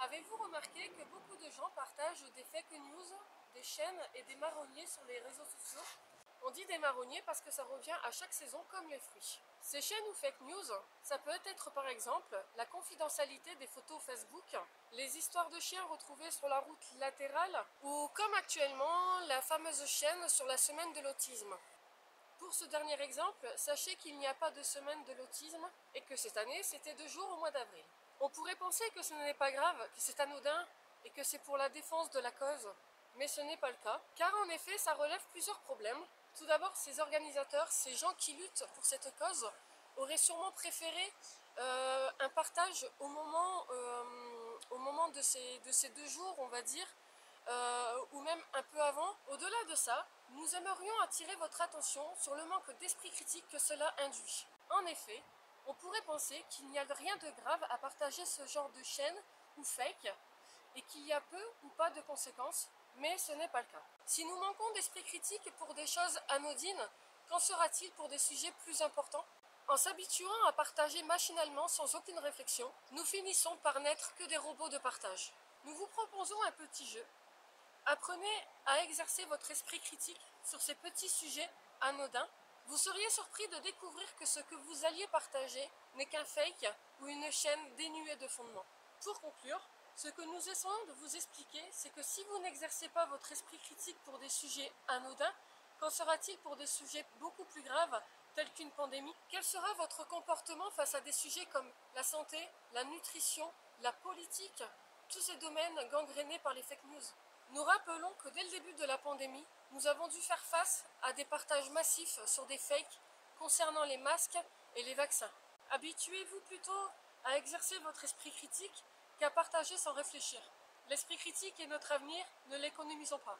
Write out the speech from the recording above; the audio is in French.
Avez-vous remarqué que beaucoup de gens partagent des fake news, des chaînes et des marronniers sur les réseaux sociaux? On dit des marronniers parce que ça revient à chaque saison comme les fruits. Ces chaînes ou fake news, ça peut être par exemple la confidentialité des photos Facebook, les histoires de chiens retrouvées sur la route latérale ou comme actuellement la fameuse chaîne sur la semaine de l'autisme. Pour ce dernier exemple, sachez qu'il n'y a pas de semaine de l'autisme et que cette année c'était deux jours au mois d'avril. On pourrait penser que ce n'est pas grave, que c'est anodin et que c'est pour la défense de la cause, mais ce n'est pas le cas, car en effet ça relève plusieurs problèmes. Tout d'abord, ces organisateurs, ces gens qui luttent pour cette cause, auraient sûrement préféré euh, un partage au moment, euh, au moment de, ces, de ces deux jours, on va dire, euh, ou même un peu avant. Au-delà de ça, nous aimerions attirer votre attention sur le manque d'esprit critique que cela induit. En effet, on pourrait penser qu'il n'y a rien de grave à partager ce genre de chaîne ou fake et qu'il y a peu ou pas de conséquences, mais ce n'est pas le cas. Si nous manquons d'esprit critique pour des choses anodines, qu'en sera-t-il pour des sujets plus importants? En s'habituant à partager machinalement sans aucune réflexion, nous finissons par n'être que des robots de partage. Nous vous proposons un petit jeu. Apprenez à exercer votre esprit critique sur ces petits sujets anodins vous seriez surpris de découvrir que ce que vous alliez partager n'est qu'un fake ou une chaîne dénuée de fondement. Pour conclure, ce que nous essayons de vous expliquer, c'est que si vous n'exercez pas votre esprit critique pour des sujets anodins, qu'en sera-t-il pour des sujets beaucoup plus graves, tels qu'une pandémie? Quel sera votre comportement face à des sujets comme la santé, la nutrition, la politique, tous ces domaines gangrénés par les fake news Nous rappelons que dès le début de la pandémie, nous avons dû faire face à des partages massifs sur des fakes concernant les masques et les vaccins. Habituez-vous plutôt à exercer votre esprit critique qu'à partager sans réfléchir. L'esprit critique est notre avenir, ne l'économisons pas.